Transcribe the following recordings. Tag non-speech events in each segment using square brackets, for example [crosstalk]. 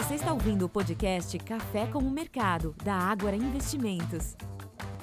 Você está ouvindo o podcast Café com o Mercado, da Ágora Investimentos.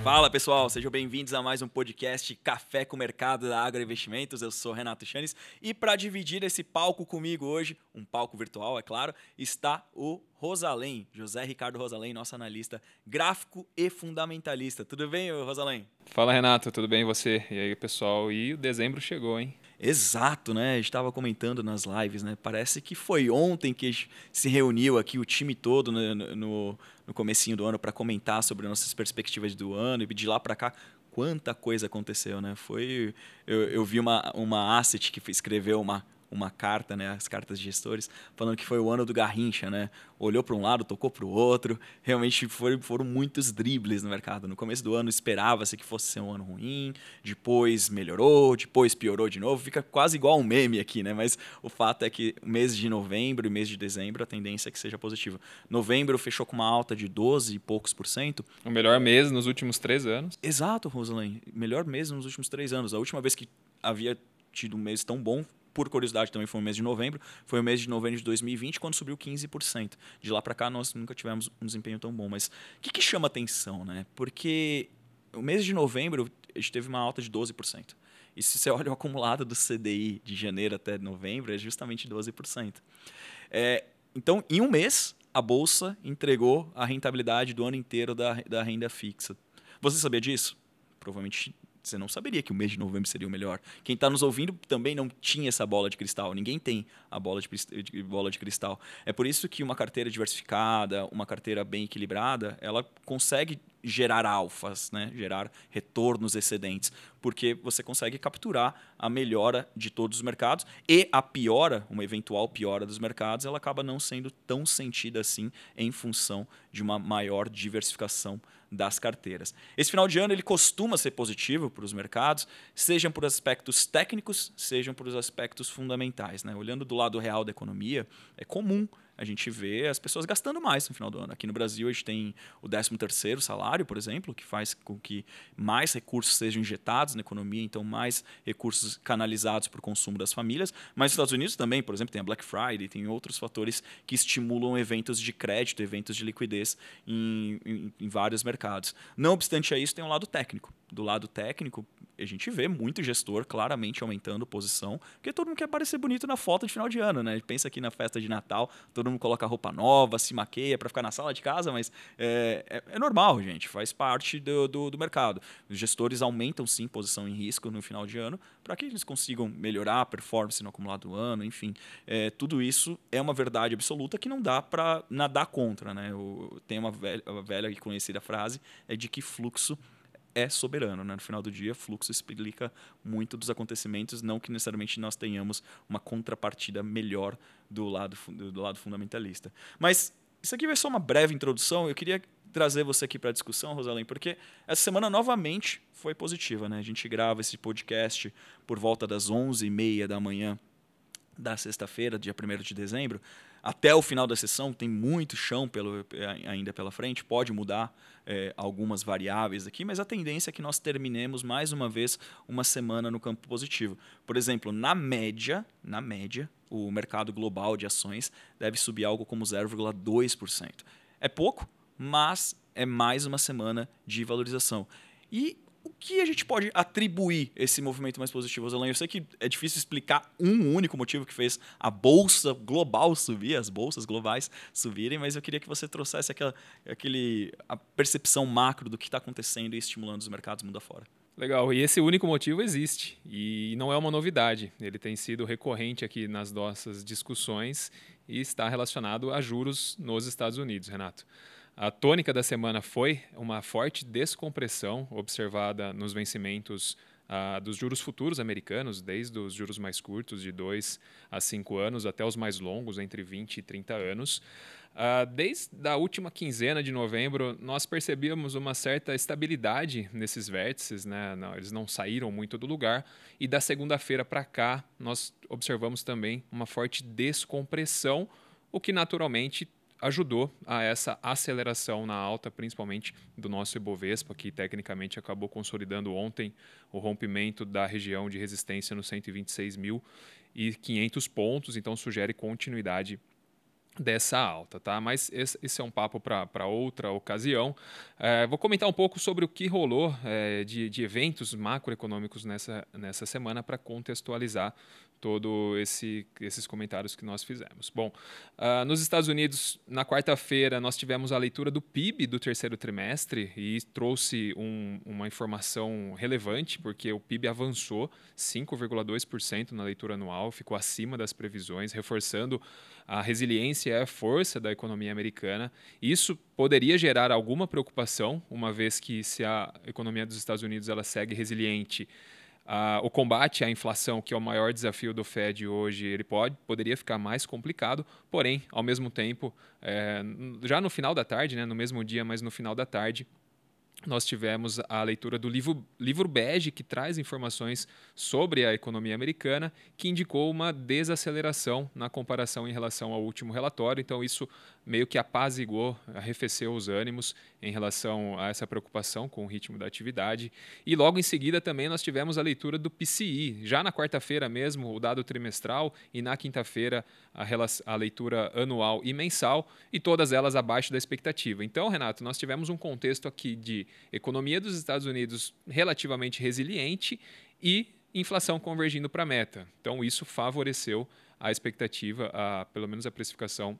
Fala pessoal, sejam bem-vindos a mais um podcast Café com o Mercado da Agro Investimentos. Eu sou Renato Chanes e para dividir esse palco comigo hoje, um palco virtual, é claro, está o Rosalém, José Ricardo Rosalém, nosso analista gráfico e fundamentalista. Tudo bem, Rosalém? Fala Renato, tudo bem e você? E aí pessoal, e o dezembro chegou, hein? Exato, né? Estava comentando nas lives, né? Parece que foi ontem que se reuniu aqui o time todo no, no, no comecinho do ano para comentar sobre nossas perspectivas do ano e de lá para cá quanta coisa aconteceu, né? Foi eu, eu vi uma, uma asset que escreveu uma uma carta, né, as cartas de gestores, falando que foi o ano do Garrincha, né? Olhou para um lado, tocou para o outro. Realmente foram, foram muitos dribles no mercado. No começo do ano esperava-se que fosse ser um ano ruim, depois melhorou, depois piorou de novo. Fica quase igual um meme aqui, né? Mas o fato é que o mês de novembro e mês de dezembro a tendência é que seja positiva. Novembro fechou com uma alta de 12 e poucos por cento. O melhor mês nos últimos três anos. Exato, Roselaine. Melhor mês nos últimos três anos. A última vez que havia tido um mês tão bom por curiosidade, também foi o mês de novembro. Foi o mês de novembro de 2020, quando subiu 15%. De lá para cá, nós nunca tivemos um desempenho tão bom. Mas o que, que chama atenção? Né? Porque o mês de novembro, a gente teve uma alta de 12%. E se você [laughs] olha o acumulado do CDI de janeiro até novembro, é justamente 12%. É, então, em um mês, a Bolsa entregou a rentabilidade do ano inteiro da, da renda fixa. Você sabia disso? Provavelmente você não saberia que o mês de novembro seria o melhor. Quem está nos ouvindo também não tinha essa bola de cristal. Ninguém tem a bola de, de, bola de cristal. É por isso que uma carteira diversificada, uma carteira bem equilibrada, ela consegue gerar alfas, né? gerar retornos excedentes, porque você consegue capturar a melhora de todos os mercados e a piora, uma eventual piora dos mercados, ela acaba não sendo tão sentida assim em função de uma maior diversificação das carteiras. Esse final de ano ele costuma ser positivo para os mercados, sejam por aspectos técnicos, sejam por aspectos fundamentais. Né? Olhando do lado real da economia, é comum a gente vê as pessoas gastando mais no final do ano. Aqui no Brasil, a gente tem o 13º salário, por exemplo, que faz com que mais recursos sejam injetados na economia, então mais recursos canalizados para o consumo das famílias. Mas nos Estados Unidos também, por exemplo, tem a Black Friday, tem outros fatores que estimulam eventos de crédito, eventos de liquidez em, em, em vários mercados. Não obstante a isso, tem um lado técnico. Do lado técnico, a gente vê muito gestor claramente aumentando posição, porque todo mundo quer parecer bonito na foto de final de ano, né? Pensa aqui na festa de Natal, todo mundo coloca roupa nova, se maqueia para ficar na sala de casa, mas é, é, é normal, gente, faz parte do, do, do, mercado. Os gestores aumentam sim posição em risco no final de ano para que eles consigam melhorar a performance no acumulado do ano, enfim. É, tudo isso é uma verdade absoluta que não dá para nadar contra, né? O, tem uma velha, uma velha e conhecida frase é de que fluxo é soberano. Né? No final do dia, fluxo explica muito dos acontecimentos, não que necessariamente nós tenhamos uma contrapartida melhor do lado, do lado fundamentalista. Mas isso aqui vai ser uma breve introdução. Eu queria trazer você aqui para a discussão, Rosalém, porque essa semana novamente foi positiva. Né? A gente grava esse podcast por volta das 11h30 da manhã da sexta-feira, dia 1 de dezembro até o final da sessão tem muito chão pelo, ainda pela frente, pode mudar é, algumas variáveis aqui, mas a tendência é que nós terminemos mais uma vez uma semana no campo positivo. Por exemplo, na média, na média, o mercado global de ações deve subir algo como 0,2%. É pouco, mas é mais uma semana de valorização. E o que a gente pode atribuir esse movimento mais positivo, Zelan? Eu sei que é difícil explicar um único motivo que fez a bolsa global subir, as bolsas globais subirem, mas eu queria que você trouxesse aquela, aquele, a percepção macro do que está acontecendo e estimulando os mercados mundo afora. Legal, e esse único motivo existe e não é uma novidade. Ele tem sido recorrente aqui nas nossas discussões e está relacionado a juros nos Estados Unidos, Renato. A tônica da semana foi uma forte descompressão observada nos vencimentos uh, dos juros futuros americanos, desde os juros mais curtos, de 2 a 5 anos, até os mais longos, entre 20 e 30 anos. Uh, desde a última quinzena de novembro, nós percebíamos uma certa estabilidade nesses vértices, né? não, eles não saíram muito do lugar, e da segunda-feira para cá, nós observamos também uma forte descompressão, o que naturalmente ajudou a essa aceleração na alta, principalmente do nosso Ibovespa, que tecnicamente acabou consolidando ontem o rompimento da região de resistência nos 126.500 pontos, então sugere continuidade dessa alta, tá? Mas esse, esse é um papo para outra ocasião. É, vou comentar um pouco sobre o que rolou é, de, de eventos macroeconômicos nessa, nessa semana para contextualizar todo esse, esses comentários que nós fizemos. Bom, uh, nos Estados Unidos, na quarta-feira, nós tivemos a leitura do PIB do terceiro trimestre e trouxe um, uma informação relevante, porque o PIB avançou 5,2% na leitura anual, ficou acima das previsões, reforçando a resiliência e a força da economia americana. Isso poderia gerar alguma preocupação, uma vez que se a economia dos Estados Unidos ela segue resiliente, Uh, o combate à inflação, que é o maior desafio do Fed hoje, ele pode, poderia ficar mais complicado, porém, ao mesmo tempo, é, já no final da tarde, né, no mesmo dia, mas no final da tarde, nós tivemos a leitura do livro, livro bege, que traz informações sobre a economia americana, que indicou uma desaceleração na comparação em relação ao último relatório. Então, isso meio que apaziguou, arrefeceu os ânimos em relação a essa preocupação com o ritmo da atividade. E logo em seguida também nós tivemos a leitura do PCI, já na quarta-feira mesmo, o dado trimestral, e na quinta-feira a, a leitura anual e mensal, e todas elas abaixo da expectativa. Então, Renato, nós tivemos um contexto aqui de economia dos Estados Unidos relativamente resiliente e inflação convergindo para a meta. Então, isso favoreceu a expectativa, a, pelo menos a precificação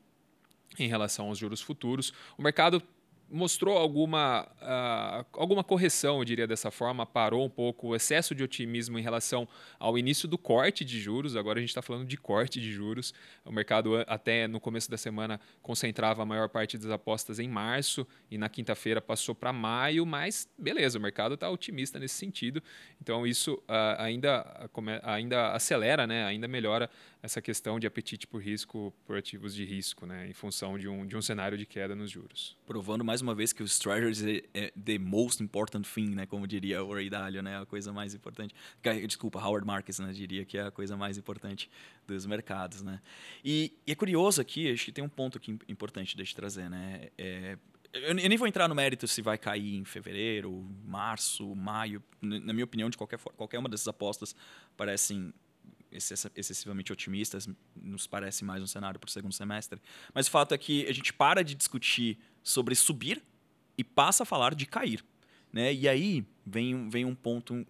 em relação aos juros futuros. O mercado mostrou alguma, uh, alguma correção, eu diria dessa forma, parou um pouco o excesso de otimismo em relação ao início do corte de juros. Agora a gente está falando de corte de juros. O mercado, até no começo da semana, concentrava a maior parte das apostas em março e na quinta-feira passou para maio, mas beleza, o mercado está otimista nesse sentido. Então isso uh, ainda, ainda acelera, né? ainda melhora essa questão de apetite por risco, por ativos de risco, né? em função de um, de um cenário de queda nos juros. Provando mais mais uma vez que os treasures é, é the most important thing, né? Como diria o Ray Dalio, né? A coisa mais importante. Desculpa, Howard Marks, né? Diria que é a coisa mais importante dos mercados, né? E, e é curioso aqui, acho que tem um ponto aqui importante de trazer, né? É, eu nem vou entrar no mérito se vai cair em fevereiro, março, maio. Na minha opinião, de qualquer, qualquer uma dessas apostas parecem excessivamente otimistas, nos parece mais um cenário para o segundo semestre. Mas o fato é que a gente para de discutir sobre subir e passa a falar de cair. Né? E aí vem, vem um ponto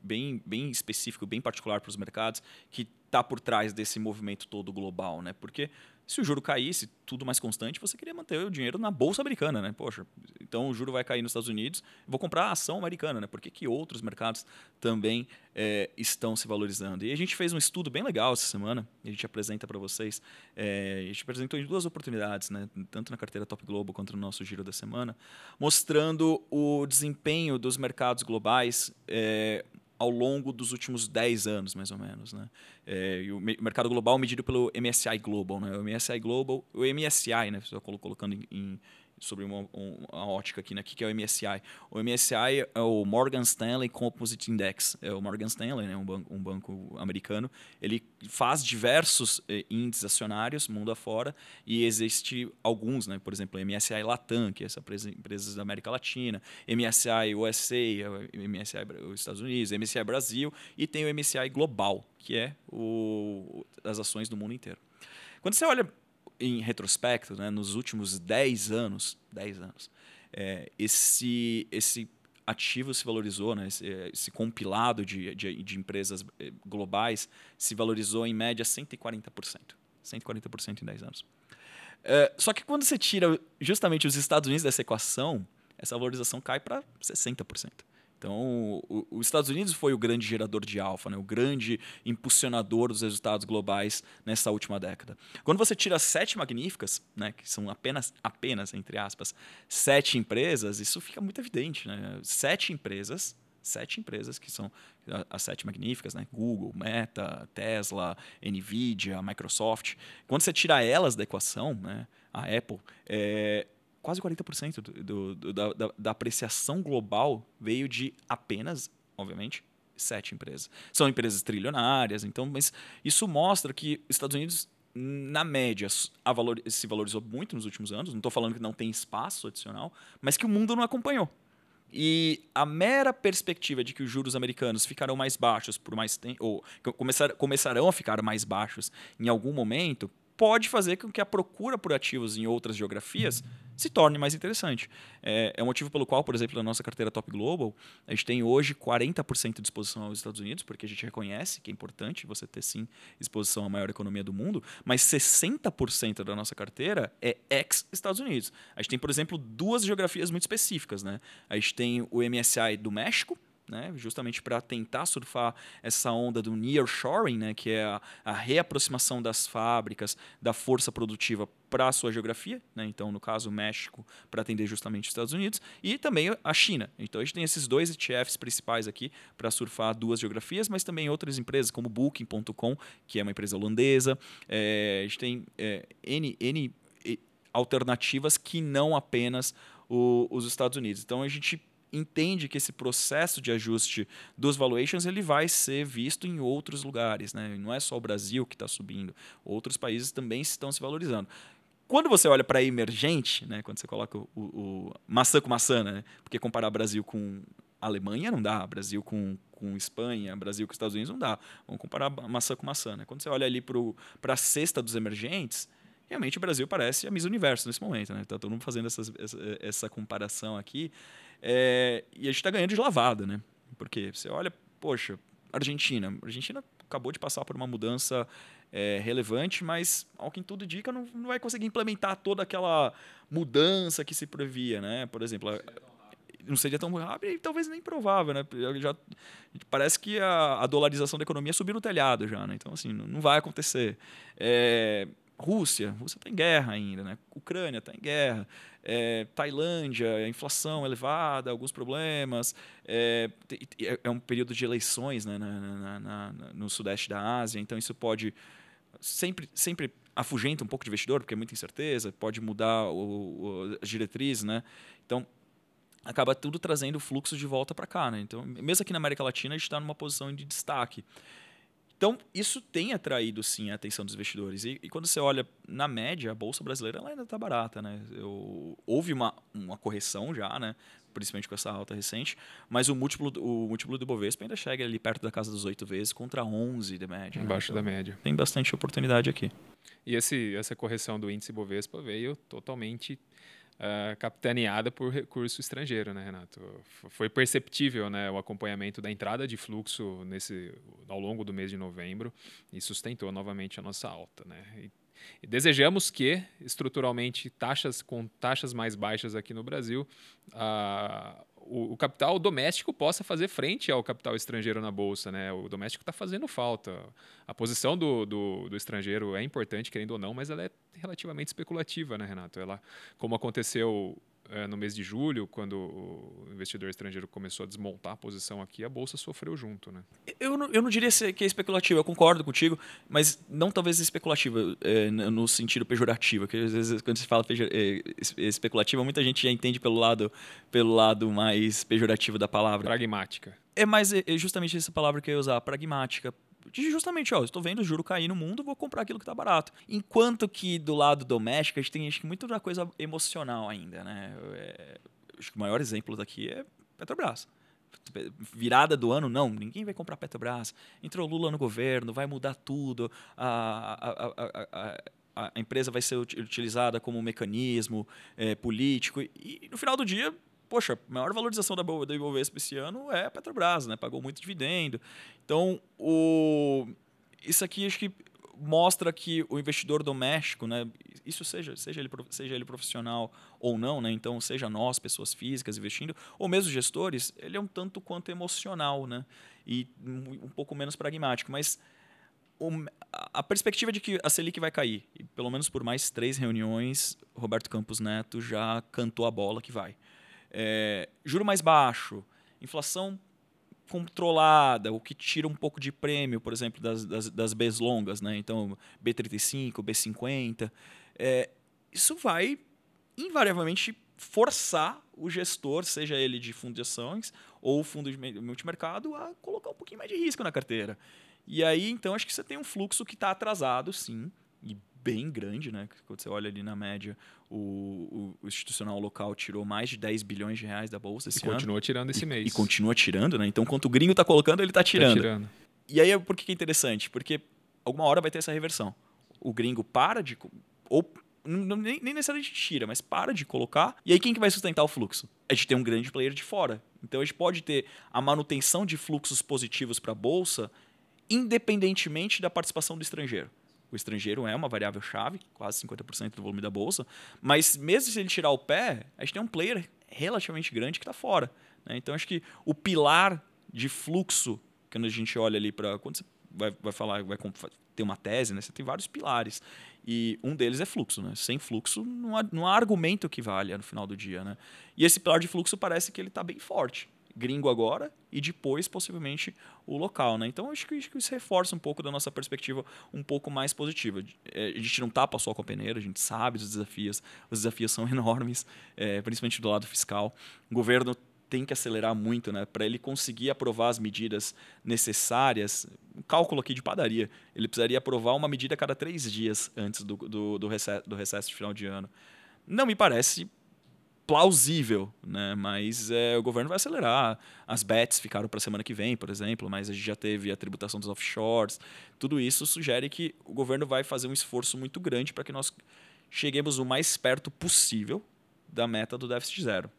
bem, bem específico, bem particular para os mercados, que está por trás desse movimento todo global. Né? Porque se o juro caísse, tudo mais constante, você queria manter o dinheiro na bolsa americana, né? Poxa, então o juro vai cair nos Estados Unidos, vou comprar a ação americana, né? Por que, que outros mercados também é, estão se valorizando? E a gente fez um estudo bem legal essa semana, a gente apresenta para vocês. É, a gente apresentou em duas oportunidades, né? Tanto na carteira Top Globo quanto no nosso giro da semana, mostrando o desempenho dos mercados globais. É, ao longo dos últimos 10 anos, mais ou menos. Né? É, o, mercado global medido pelo MSI Global. Né? O MSI Global, o MSI, né? Só colocando em sobre uma, uma ótica aqui, né? Que é o MSI? O MSI é o Morgan Stanley Composite Index. É o Morgan Stanley, né? um, banco, um banco americano. Ele faz diversos eh, índices acionários mundo afora e existe alguns, né? por exemplo, o MSI Latam, que é essa empresas da América Latina, MSI USA, os Estados Unidos, MSI Brasil e tem o MSI Global, que é o, as ações do mundo inteiro. Quando você olha em retrospecto, né, nos últimos 10 anos, 10 anos, é, esse, esse ativo se valorizou, né, esse, esse compilado de, de, de, empresas eh, globais se valorizou em média 140%. 140% em 10 anos. É, só que quando você tira justamente os Estados Unidos dessa equação, essa valorização cai para 60%. Então, o, os Estados Unidos foi o grande gerador de alfa, né? o grande impulsionador dos resultados globais nessa última década. Quando você tira sete magníficas, né, que são apenas, apenas entre aspas, sete empresas, isso fica muito evidente. Né? Sete empresas, sete empresas que são as sete magníficas, né? Google, Meta, Tesla, Nvidia, Microsoft. Quando você tira elas da equação, né? a Apple, é, quase 40% do, do, da, da, da apreciação global veio de apenas, obviamente, sete empresas. São empresas trilionárias, então, mas isso mostra que Estados Unidos, na média, valor, se valorizou muito nos últimos anos. Não estou falando que não tem espaço adicional, mas que o mundo não acompanhou. E a mera perspectiva de que os juros americanos ficarão mais baixos por mais tempo, ou começar, começarão a ficar mais baixos em algum momento, pode fazer com que a procura por ativos em outras geografias se torne mais interessante. É, é o motivo pelo qual, por exemplo, na nossa carteira Top Global, a gente tem hoje 40% de exposição aos Estados Unidos, porque a gente reconhece que é importante você ter sim exposição à maior economia do mundo, mas 60% da nossa carteira é ex-Estados Unidos. A gente tem, por exemplo, duas geografias muito específicas. Né? A gente tem o MSI do México, né, justamente para tentar surfar essa onda do nearshoring, né, que é a, a reaproximação das fábricas, da força produtiva para a sua geografia, né, então no caso o México para atender justamente os Estados Unidos e também a China. Então a gente tem esses dois ETFs principais aqui para surfar duas geografias, mas também outras empresas como Booking.com, que é uma empresa holandesa. É, a gente tem é, N, N alternativas que não apenas o, os Estados Unidos. Então a gente entende que esse processo de ajuste dos valuations ele vai ser visto em outros lugares. Né? Não é só o Brasil que está subindo, outros países também estão se valorizando. Quando você olha para emergente, né, quando você coloca o, o, maçã com maçã, né, porque comparar Brasil com Alemanha não dá, Brasil com, com Espanha, Brasil com Estados Unidos não dá. Vamos comparar maçã com maçã. Né? Quando você olha ali para a cesta dos emergentes, realmente o Brasil parece a Miss Universo nesse momento. Né? Tá todo mundo fazendo essas, essa, essa comparação aqui. É, e a gente está ganhando de lavada, né? Porque você olha, poxa, Argentina. A Argentina acabou de passar por uma mudança é, relevante, mas, ao que tudo indica, não, não vai conseguir implementar toda aquela mudança que se previa, né? Por exemplo, a, não seria tão rápido e talvez nem provável, né? Já, parece que a, a dolarização da economia subiu no telhado já, né? Então, assim, não, não vai acontecer. É, Rússia, Rússia está em guerra ainda, né? Ucrânia está em guerra, é, Tailândia, inflação elevada, alguns problemas, é, é, um período de eleições né, na, na, na, no sudeste da Ásia, então isso pode sempre, sempre afugenta um pouco de investidor, porque é muita incerteza, pode mudar o, o, as diretrizes, né? Então acaba tudo trazendo fluxo de volta para cá, né? Então mesmo aqui na América Latina a gente está numa posição de destaque. Então, isso tem atraído, sim, a atenção dos investidores. E, e quando você olha na média, a Bolsa Brasileira ela ainda está barata. Né? Eu, houve uma, uma correção já, né? principalmente com essa alta recente, mas o múltiplo, o múltiplo do Bovespa ainda chega ali perto da casa dos oito vezes, contra 11 de média. Né? Embaixo né? então, da média. Tem bastante oportunidade aqui. E esse, essa correção do índice Bovespa veio totalmente uh, capitaneada por recurso estrangeiro, né, Renato? Foi perceptível né, o acompanhamento da entrada de fluxo nesse, ao longo do mês de novembro e sustentou novamente a nossa alta. Né? E, e desejamos que, estruturalmente, taxas com taxas mais baixas aqui no Brasil, uh, o, o, capital doméstico possa fazer frente ao capital estrangeiro na bolsa. Né? O doméstico está fazendo falta. A posição do, do, do, estrangeiro é importante, querendo ou não, mas ela é relativamente especulativa, né, Renato? Ela, como aconteceu é, no mês de julho, quando o investidor estrangeiro começou a desmontar a posição aqui, a bolsa sofreu junto, né? Eu não, eu não diria que é especulativa, eu concordo contigo, mas não talvez especulativa é, no sentido pejorativo, que às vezes quando se fala é, especulativa, muita gente já entende pelo lado, pelo lado mais pejorativo da palavra. Pragmática. É mais é justamente essa palavra que eu ia usar, pragmática justamente, ó, estou vendo o juro cair no mundo, vou comprar aquilo que está barato. Enquanto que do lado doméstico, a gente tem acho que, muito da coisa emocional ainda, né? É, acho que o maior exemplo daqui é Petrobras. Virada do ano, não, ninguém vai comprar Petrobras. Entrou Lula no governo, vai mudar tudo. a, a, a, a empresa vai ser utilizada como um mecanismo é, político. E, no final do dia, poxa, a maior valorização da, da Ibovespa esse ano é a Petrobras, né? Pagou muito dividendo. Então, o, isso aqui acho que mostra que o investidor doméstico, né, isso seja, seja, ele, seja ele profissional ou não, né, então seja nós, pessoas físicas investindo, ou mesmo gestores, ele é um tanto quanto emocional né, e um pouco menos pragmático. Mas a perspectiva de que a Selic vai cair, e pelo menos por mais três reuniões, Roberto Campos Neto já cantou a bola que vai. É, juro mais baixo, inflação controlada, o que tira um pouco de prêmio, por exemplo, das, das, das Bs longas, né? então B35, B50, é, isso vai invariavelmente forçar o gestor, seja ele de fundo de ações ou fundo de multimercado, a colocar um pouquinho mais de risco na carteira. E aí, então, acho que você tem um fluxo que está atrasado, sim, e bem grande, né? Quando você olha ali na média, o, o, institucional local tirou mais de 10 bilhões de reais da bolsa esse e ano. continua tirando esse e, mês. E continua tirando, né? Então, quanto o gringo está colocando, ele está tirando. Tá tirando. E aí, por que é interessante? Porque alguma hora vai ter essa reversão. o gringo para de. Ou nem, nem necessariamente tira, mas para de colocar. E aí quem que vai sustentar o fluxo? A gente tem um grande player de fora. Então a gente pode ter a manutenção de fluxos positivos para a bolsa, independentemente da participação do estrangeiro. O estrangeiro é uma variável chave, quase 50% do volume da bolsa, mas mesmo se ele tirar o pé, a gente tem um player relativamente grande que está fora. Né? Então acho que o pilar de fluxo, quando a gente olha ali para. Quando você vai, vai falar, vai ter uma tese, né? você tem vários pilares. E um deles é fluxo, né? Sem fluxo não há, não há argumento que valha no final do dia, né? E esse pilar de fluxo parece que ele está bem forte. Gringo agora e depois, possivelmente, o local, né? Então, acho que, acho que isso reforça um pouco da nossa perspectiva um pouco mais positiva. É, a gente não tapa só com a peneira, a gente sabe dos desafios. Os desafios são [laughs] enormes, é, principalmente do lado fiscal. O governo tem que acelerar muito, né? Para ele conseguir aprovar as medidas necessárias. Um cálculo aqui de padaria. Ele precisaria aprovar uma medida a cada três dias antes do, do, do, recesso, do recesso de final de ano. Não me parece plausível, né? Mas é, o governo vai acelerar. As bets ficaram para a semana que vem, por exemplo, mas a gente já teve a tributação dos offshores. Tudo isso sugere que o governo vai fazer um esforço muito grande para que nós cheguemos o mais perto possível da meta do déficit zero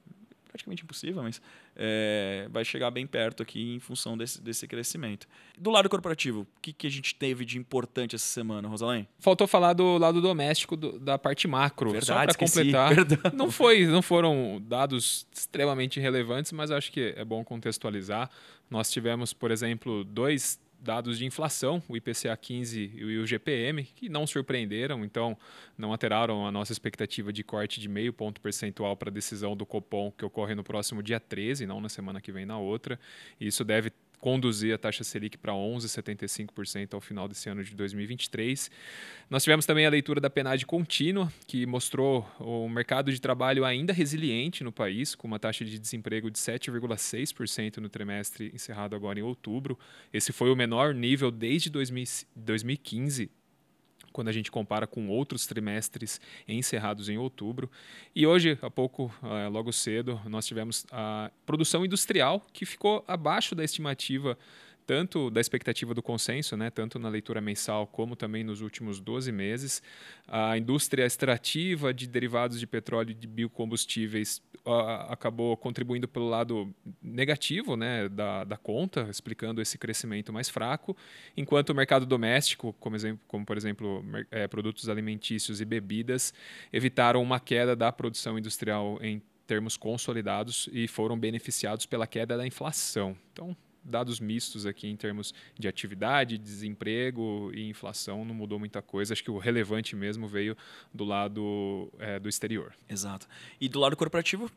praticamente impossível, mas é, vai chegar bem perto aqui em função desse, desse crescimento. Do lado corporativo, o que, que a gente teve de importante essa semana, Rosalém? Faltou falar do lado doméstico do, da parte macro. Verdade, Só para completar. Não, foi, não foram dados extremamente relevantes, mas acho que é bom contextualizar. Nós tivemos, por exemplo, dois dados de inflação, o IPCA 15 e o GPM, que não surpreenderam, então não alteraram a nossa expectativa de corte de meio ponto percentual para a decisão do Copom, que ocorre no próximo dia 13, não na semana que vem na outra. Isso deve conduzir a taxa Selic para 11,75% ao final desse ano de 2023. Nós tivemos também a leitura da PNAD contínua, que mostrou o mercado de trabalho ainda resiliente no país, com uma taxa de desemprego de 7,6% no trimestre encerrado agora em outubro. Esse foi o menor nível desde 2015 quando a gente compara com outros trimestres encerrados em outubro. E hoje, há pouco, eh, logo cedo, nós tivemos a produção industrial, que ficou abaixo da estimativa tanto da expectativa do consenso, né, tanto na leitura mensal como também nos últimos 12 meses. A indústria extrativa de derivados de petróleo e de biocombustíveis acabou contribuindo pelo lado negativo né, da, da conta, explicando esse crescimento mais fraco, enquanto o mercado doméstico, como, exemplo, como por exemplo é, produtos alimentícios e bebidas, evitaram uma queda da produção industrial em termos consolidados e foram beneficiados pela queda da inflação. Então, dados mistos aqui em termos de atividade, desemprego e inflação, não mudou muita coisa. Acho que o relevante mesmo veio do lado é, do exterior. Exato. E do lado corporativo,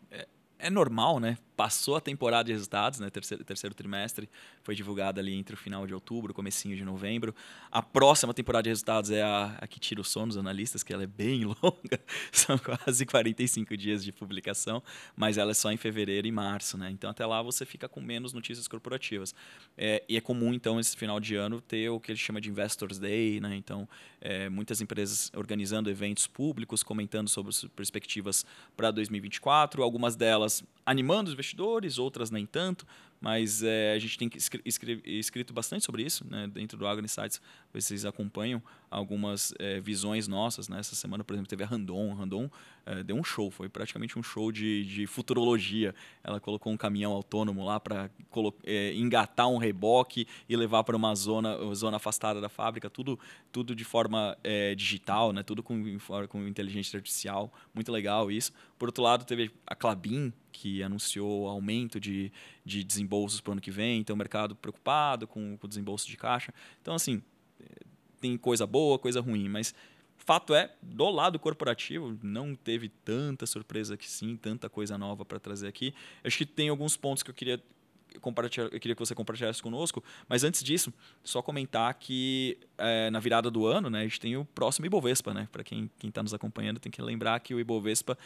é, normal, né? Passou a temporada de resultados, né? Terceiro, terceiro trimestre foi divulgada ali entre o final de outubro, comecinho de novembro. A próxima temporada de resultados é a, a que tira o sono dos analistas, que ela é bem [laughs] longa, são quase 45 dias de publicação, mas ela é só em fevereiro e março, né? Então até lá você fica com menos notícias corporativas. É, e é comum então esse final de ano ter o que ele chama de Investors Day, né? Então é, muitas empresas organizando eventos públicos, comentando sobre as perspectivas para 2024, algumas delas animando os investidores, outras nem tanto, mas é, a gente tem escrito bastante sobre isso né, dentro do Agro Insights. Vocês acompanham algumas é, visões nossas. Né? Essa semana, por exemplo, teve a Randon. Randon é, deu um show, foi praticamente um show de, de futurologia. Ela colocou um caminhão autônomo lá para é, engatar um reboque e levar para uma zona, zona afastada da fábrica, tudo, tudo de forma digital, né? tudo com, com inteligência artificial. Muito legal isso. Por outro lado, teve a Clabin, que anunciou aumento de, de desembolsos para o ano que vem, então o mercado preocupado com, com o desembolso de caixa. Então, assim, tem coisa boa, coisa ruim, mas fato é, do lado corporativo, não teve tanta surpresa que sim, tanta coisa nova para trazer aqui. Acho que tem alguns pontos que eu queria compartilhar, eu queria que você compartilhasse conosco, mas antes disso, só comentar que é, na virada do ano, né, a gente tem o próximo Ibovespa, né? Para quem está nos acompanhando, tem que lembrar que o Ibovespa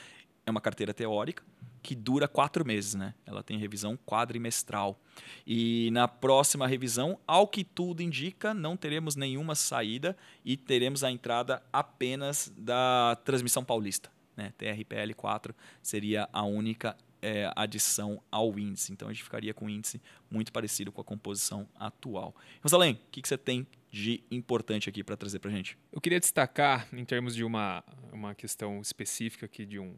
é uma carteira teórica que dura quatro meses, né? Ela tem revisão quadrimestral. E na próxima revisão, ao que tudo indica, não teremos nenhuma saída e teremos a entrada apenas da transmissão paulista. Né? TRPL 4 seria a única é, adição ao índice. Então a gente ficaria com um índice muito parecido com a composição atual. Rosalém, o que, que você tem de importante aqui para trazer para gente? Eu queria destacar, em termos de uma, uma questão específica aqui, de um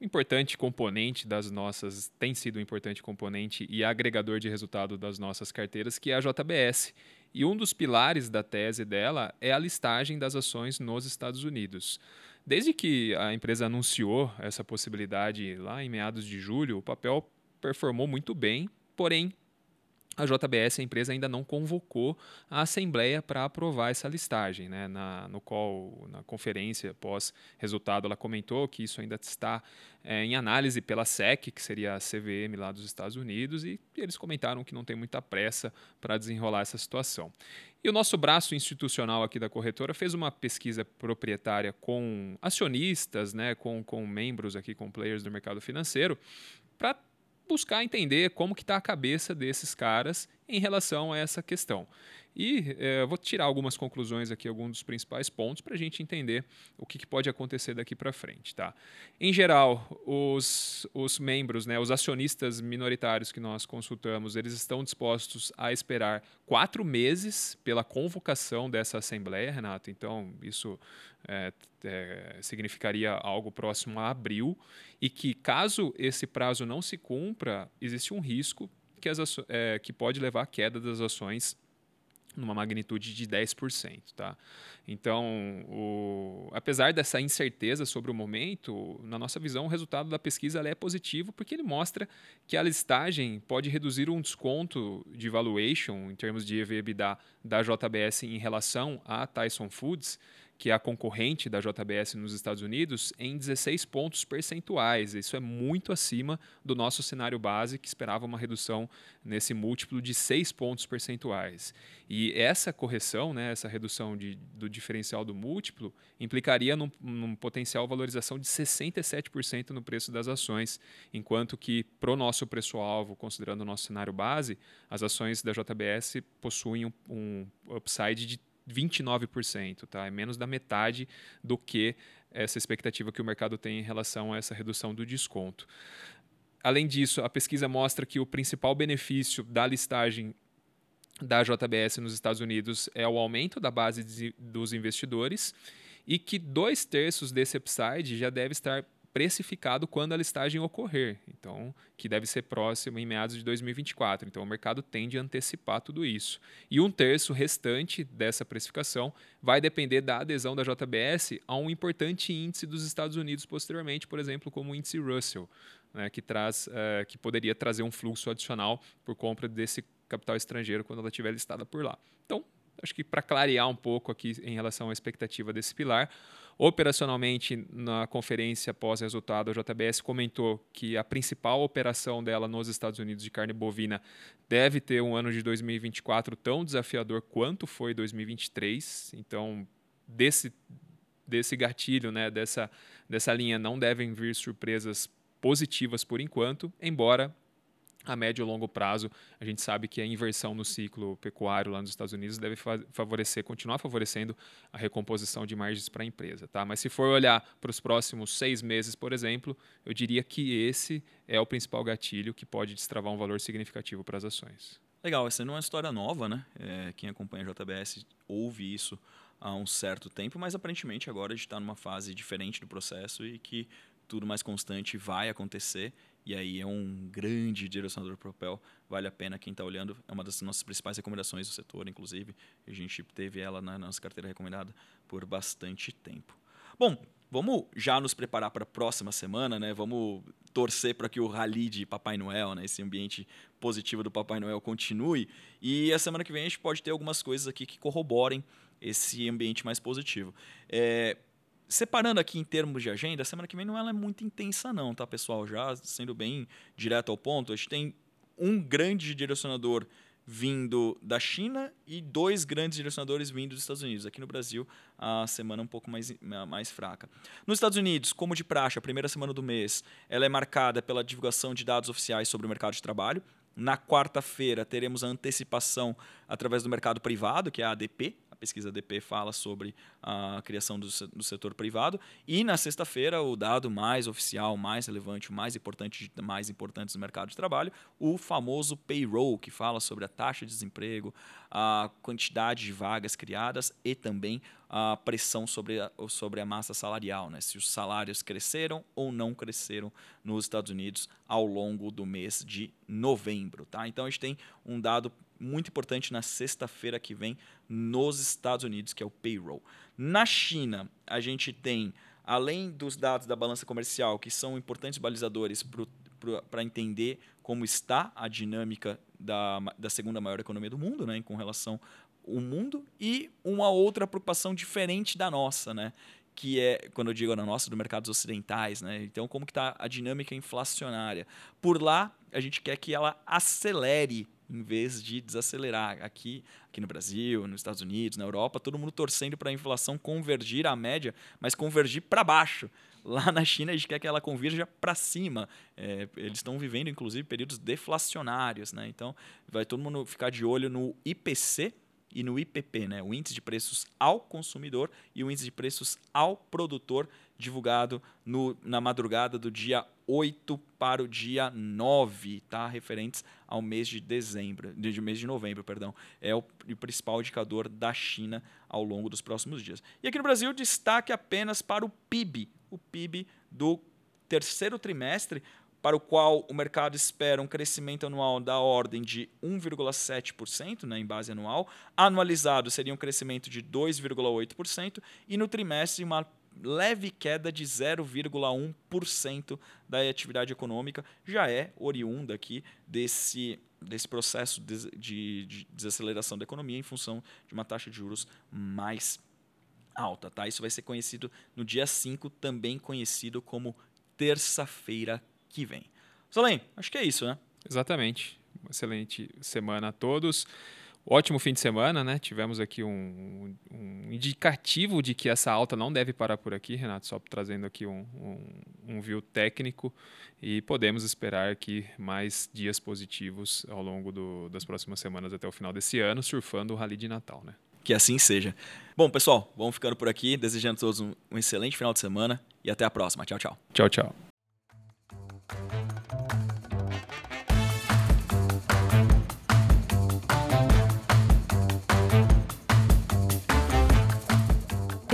importante componente das nossas, tem sido um importante componente e agregador de resultado das nossas carteiras, que é a JBS. E um dos pilares da tese dela é a listagem das ações nos Estados Unidos. Desde que a empresa anunciou essa possibilidade lá em meados de julho, o papel performou muito bem, porém a JBS, a empresa, ainda não convocou a Assembleia para aprovar essa listagem. Né? Na, no call, na conferência pós-resultado, ela comentou que isso ainda está é, em análise pela SEC, que seria a CVM lá dos Estados Unidos, e eles comentaram que não tem muita pressa para desenrolar essa situação. E o nosso braço institucional aqui da corretora fez uma pesquisa proprietária com acionistas, né, com, com membros aqui, com players do mercado financeiro, para buscar entender como que está a cabeça desses caras em relação a essa questão. E é, vou tirar algumas conclusões aqui, alguns dos principais pontos, para a gente entender o que, que pode acontecer daqui para frente. Tá? Em geral, os, os membros, né, os acionistas minoritários que nós consultamos, eles estão dispostos a esperar quatro meses pela convocação dessa Assembleia, Renato. Então, isso é, é, significaria algo próximo a abril, e que, caso esse prazo não se cumpra, existe um risco que, as, é, que pode levar à queda das ações numa magnitude de 10%. Tá? Então, o, apesar dessa incerteza sobre o momento, na nossa visão, o resultado da pesquisa é positivo porque ele mostra que a listagem pode reduzir um desconto de valuation, em termos de EV/EBITDA, da JBS em relação à Tyson Foods, que é a concorrente da JBS nos Estados Unidos, em 16 pontos percentuais. Isso é muito acima do nosso cenário base, que esperava uma redução nesse múltiplo de 6 pontos percentuais. E essa correção, né, essa redução de, do diferencial do múltiplo, implicaria num, num potencial valorização de 67% no preço das ações, enquanto que, para o nosso preço-alvo, considerando o nosso cenário base, as ações da JBS possuem um, um upside de 29%, tá? É menos da metade do que essa expectativa que o mercado tem em relação a essa redução do desconto. Além disso, a pesquisa mostra que o principal benefício da listagem da JBS nos Estados Unidos é o aumento da base de, dos investidores e que dois terços desse upside já deve estar precificado quando a listagem ocorrer, então que deve ser próximo em meados de 2024. Então o mercado tende a antecipar tudo isso. E um terço restante dessa precificação vai depender da adesão da JBS a um importante índice dos Estados Unidos posteriormente, por exemplo, como o índice Russell, né, que traz, uh, que poderia trazer um fluxo adicional por compra desse capital estrangeiro quando ela estiver listada por lá. Então acho que para clarear um pouco aqui em relação à expectativa desse pilar. Operacionalmente, na conferência pós-resultado, a JBS comentou que a principal operação dela nos Estados Unidos de carne bovina deve ter um ano de 2024 tão desafiador quanto foi 2023. Então, desse, desse gatilho, né, dessa, dessa linha, não devem vir surpresas positivas por enquanto, embora a médio e longo prazo, a gente sabe que a inversão no ciclo pecuário lá nos Estados Unidos deve favorecer, continuar favorecendo a recomposição de margens para a empresa. Tá? Mas se for olhar para os próximos seis meses, por exemplo, eu diria que esse é o principal gatilho que pode destravar um valor significativo para as ações. Legal, essa não é uma história nova, né? É, quem acompanha a JBS ouve isso há um certo tempo, mas aparentemente agora a gente está numa fase diferente do processo e que tudo mais constante vai acontecer e aí é um grande direcionador propel, vale a pena quem está olhando, é uma das nossas principais recomendações do setor, inclusive, a gente teve ela na nossa carteira recomendada por bastante tempo. Bom, vamos já nos preparar para a próxima semana, né? Vamos torcer para que o rally de Papai Noel, né? esse ambiente positivo do Papai Noel continue. E a semana que vem a gente pode ter algumas coisas aqui que corroborem esse ambiente mais positivo. É, separando aqui em termos de agenda, a semana que vem não ela é muito intensa não, tá, pessoal? Já sendo bem direto ao ponto, a gente tem um grande direcionador vindo da China e dois grandes direcionadores vindo dos Estados Unidos. Aqui no Brasil, a semana é um pouco mais, mais fraca. Nos Estados Unidos, como de praxe, a primeira semana do mês, ela é marcada pela divulgação de dados oficiais sobre o mercado de trabalho. Na quarta-feira, teremos a antecipação através do mercado privado, que é a ADP, a pesquisa DP fala sobre a criação do, do setor privado. E na sexta-feira, o dado mais oficial, mais relevante, mais importante, mais importante do mercado de trabalho, o famoso payroll, que fala sobre a taxa de desemprego, a quantidade de vagas criadas e também a pressão sobre a, sobre a massa salarial, né? se os salários cresceram ou não cresceram nos Estados Unidos ao longo do mês de novembro. Tá? Então a gente tem um dado muito importante na sexta-feira que vem nos Estados Unidos, que é o payroll. Na China, a gente tem, além dos dados da balança comercial, que são importantes balizadores para entender como está a dinâmica da, da segunda maior economia do mundo, né, com relação ao mundo, e uma outra preocupação diferente da nossa, né, que é, quando eu digo na nossa, do mercados ocidentais, né? Então, como que está a dinâmica inflacionária? Por lá, a gente quer que ela acelere em vez de desacelerar. Aqui, aqui no Brasil, nos Estados Unidos, na Europa, todo mundo torcendo para a inflação convergir à média, mas convergir para baixo. Lá na China, a gente quer que ela convirja para cima. É, eles estão vivendo, inclusive, períodos deflacionários. Né? Então, vai todo mundo ficar de olho no IPC, e no IPP, né, o índice de preços ao consumidor e o índice de preços ao produtor, divulgado no, na madrugada do dia 8 para o dia 9, tá? referentes ao mês de dezembro, de mês de novembro, perdão. É o, principal indicador da China ao longo dos próximos dias. E aqui no Brasil, destaque apenas para o PIB, o PIB do terceiro trimestre, para o qual o mercado espera um crescimento anual da ordem de 1,7%, né, em base anual. Anualizado seria um crescimento de 2,8% e no trimestre uma leve queda de 0,1% da atividade econômica já é oriunda aqui desse, desse processo de, de, de, desaceleração da economia em função de uma taxa de juros mais alta. Tá? Isso vai ser conhecido no dia 5, também conhecido como terça-feira que vem. Solém, acho que é isso, né? Exatamente. Uma excelente semana a todos. Ótimo fim de semana, né? Tivemos aqui um, um, indicativo de que essa alta não deve parar por aqui, Renato, só trazendo aqui um, um, um view técnico e podemos esperar aqui mais dias positivos ao longo do, das próximas semanas até o final desse ano, surfando o Rally de Natal, né? Que assim seja. Bom, pessoal, vamos ficando por aqui, desejando a todos um, um excelente final de semana e até a próxima. Tchau, tchau. Tchau, tchau.